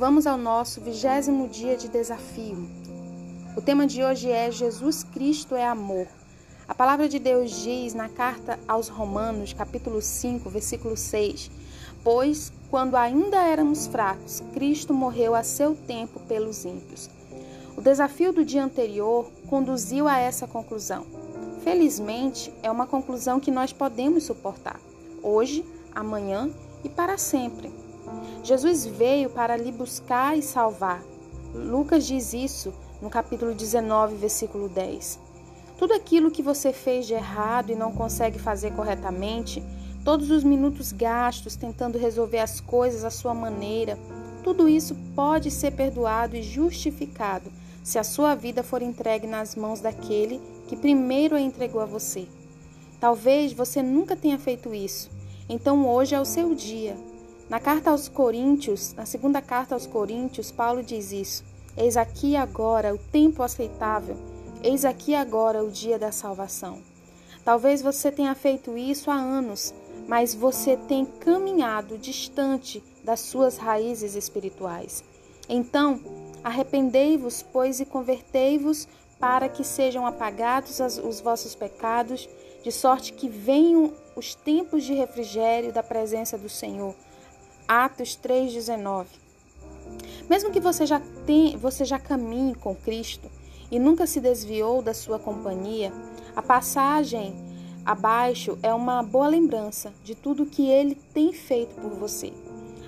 Vamos ao nosso vigésimo dia de desafio. O tema de hoje é Jesus Cristo é amor. A palavra de Deus diz na carta aos Romanos, capítulo 5, versículo 6: Pois, quando ainda éramos fracos, Cristo morreu a seu tempo pelos ímpios. O desafio do dia anterior conduziu a essa conclusão. Felizmente, é uma conclusão que nós podemos suportar, hoje, amanhã e para sempre. Jesus veio para lhe buscar e salvar. Lucas diz isso no capítulo 19, versículo 10. Tudo aquilo que você fez de errado e não consegue fazer corretamente, todos os minutos gastos tentando resolver as coisas à sua maneira, tudo isso pode ser perdoado e justificado se a sua vida for entregue nas mãos daquele que primeiro a entregou a você. Talvez você nunca tenha feito isso, então hoje é o seu dia. Na carta aos Coríntios, na segunda carta aos Coríntios, Paulo diz isso: Eis aqui agora o tempo aceitável, eis aqui agora o dia da salvação. Talvez você tenha feito isso há anos, mas você tem caminhado distante das suas raízes espirituais. Então, arrependei-vos, pois, e convertei-vos para que sejam apagados os vossos pecados, de sorte que venham os tempos de refrigério da presença do Senhor Atos 3:19. Mesmo que você já tem, você já caminhe com Cristo e nunca se desviou da sua companhia, a passagem abaixo é uma boa lembrança de tudo que ele tem feito por você.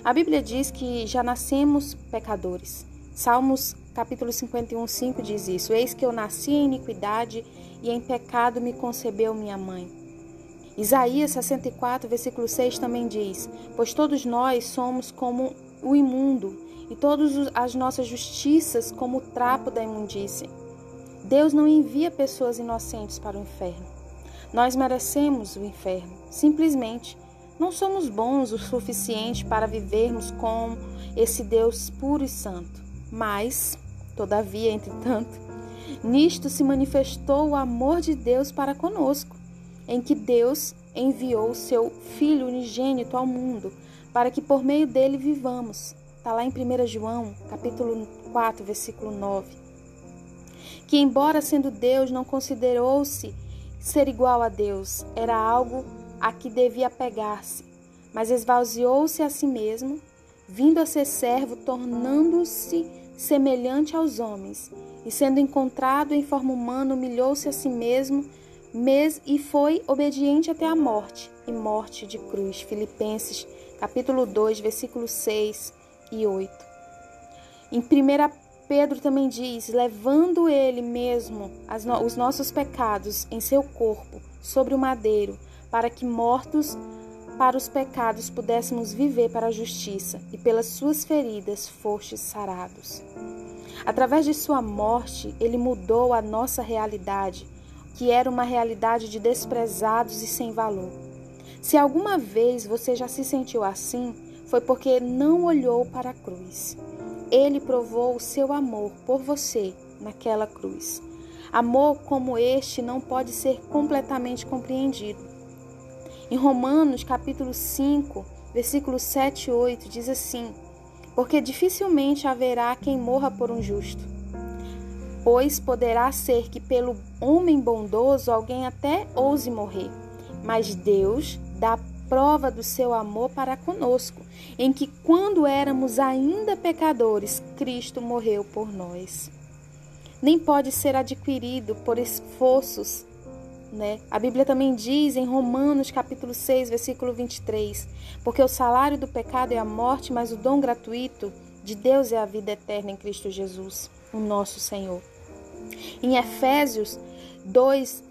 A Bíblia diz que já nascemos pecadores. Salmos capítulo 51, 5 diz isso: Eis que eu nasci em iniquidade e em pecado me concebeu minha mãe. Isaías 64, versículo 6 também diz: Pois todos nós somos como o imundo, e todas as nossas justiças como o trapo da imundície. Deus não envia pessoas inocentes para o inferno. Nós merecemos o inferno, simplesmente. Não somos bons o suficiente para vivermos com esse Deus puro e santo. Mas, todavia, entretanto, nisto se manifestou o amor de Deus para conosco em que Deus enviou seu Filho unigênito ao mundo, para que por meio dele vivamos. Está lá em 1 João, capítulo 4, versículo 9. Que embora sendo Deus, não considerou-se ser igual a Deus, era algo a que devia pegar-se, mas esvaziou-se a si mesmo, vindo a ser servo, tornando-se semelhante aos homens, e sendo encontrado em forma humana, humilhou-se a si mesmo, mês e foi obediente até a morte e morte de cruz. Filipenses, capítulo 2, versículos 6 e 8. Em 1 Pedro também diz: levando ele mesmo no, os nossos pecados em seu corpo sobre o madeiro, para que mortos para os pecados pudéssemos viver para a justiça, e pelas suas feridas fostes sarados. Através de sua morte, ele mudou a nossa realidade que era uma realidade de desprezados e sem valor. Se alguma vez você já se sentiu assim, foi porque não olhou para a cruz. Ele provou o seu amor por você naquela cruz. Amor como este não pode ser completamente compreendido. Em Romanos capítulo 5, versículos 7 e 8 diz assim: Porque dificilmente haverá quem morra por um justo pois poderá ser que pelo homem bondoso alguém até ouse morrer. Mas Deus dá prova do seu amor para conosco, em que quando éramos ainda pecadores, Cristo morreu por nós. Nem pode ser adquirido por esforços, né? A Bíblia também diz em Romanos capítulo 6, versículo 23, porque o salário do pecado é a morte, mas o dom gratuito de Deus é a vida eterna em Cristo Jesus, o nosso Senhor. Em Efésios 2,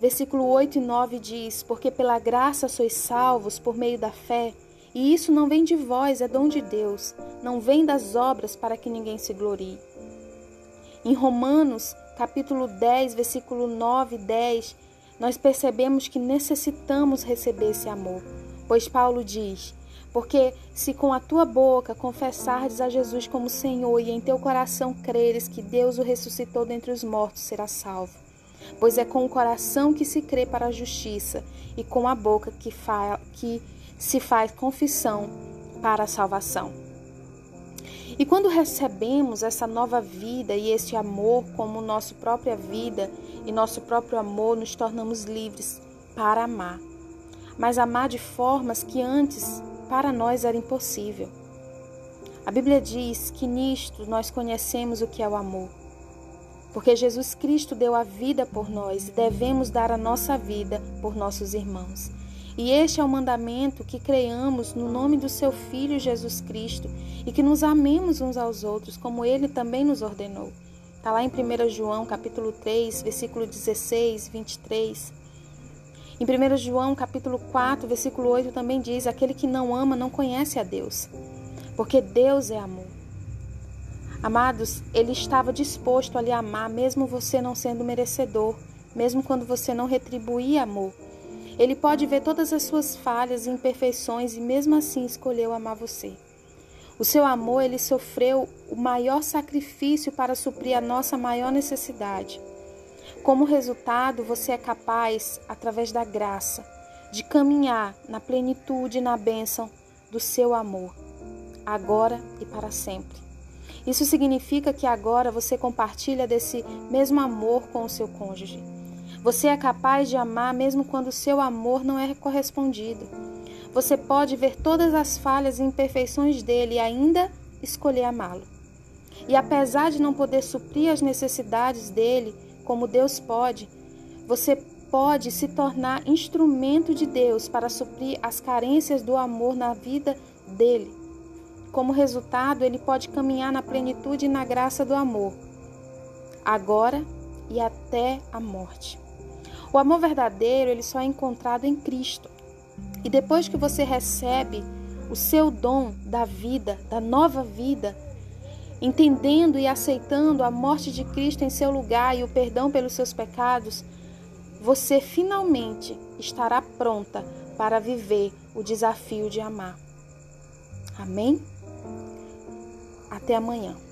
versículo 8 e 9 diz: Porque pela graça sois salvos por meio da fé, e isso não vem de vós, é dom de Deus, não vem das obras para que ninguém se glorie. Em Romanos, capítulo 10, versículo 9 e 10, nós percebemos que necessitamos receber esse amor, pois Paulo diz: porque se com a tua boca confessares a Jesus como Senhor e em teu coração creres que Deus o ressuscitou dentre os mortos, serás salvo. Pois é com o coração que se crê para a justiça e com a boca que, fa que se faz confissão para a salvação. E quando recebemos essa nova vida e este amor como nossa própria vida e nosso próprio amor, nos tornamos livres para amar. Mas amar de formas que antes para nós era impossível. A Bíblia diz que nisto nós conhecemos o que é o amor. Porque Jesus Cristo deu a vida por nós e devemos dar a nossa vida por nossos irmãos. E este é o mandamento que creamos no nome do seu Filho Jesus Cristo e que nos amemos uns aos outros, como ele também nos ordenou. Está lá em 1 João capítulo 3, versículo 16, 23. Em 1 João capítulo 4, versículo 8 também diz: Aquele que não ama não conhece a Deus, porque Deus é amor. Amados, ele estava disposto a lhe amar, mesmo você não sendo merecedor, mesmo quando você não retribuía amor. Ele pode ver todas as suas falhas e imperfeições e mesmo assim escolheu amar você. O seu amor, ele sofreu o maior sacrifício para suprir a nossa maior necessidade. Como resultado, você é capaz, através da graça, de caminhar na plenitude e na bênção do seu amor, agora e para sempre. Isso significa que agora você compartilha desse mesmo amor com o seu cônjuge. Você é capaz de amar mesmo quando o seu amor não é correspondido. Você pode ver todas as falhas e imperfeições dele e ainda escolher amá-lo. E apesar de não poder suprir as necessidades dele, como Deus pode, você pode se tornar instrumento de Deus para suprir as carências do amor na vida dele. Como resultado, ele pode caminhar na plenitude e na graça do amor, agora e até a morte. O amor verdadeiro, ele só é encontrado em Cristo. E depois que você recebe o seu dom da vida, da nova vida, entendendo e aceitando a morte de Cristo em seu lugar e o perdão pelos seus pecados, você finalmente estará pronta para viver o desafio de amar. Amém? Até amanhã.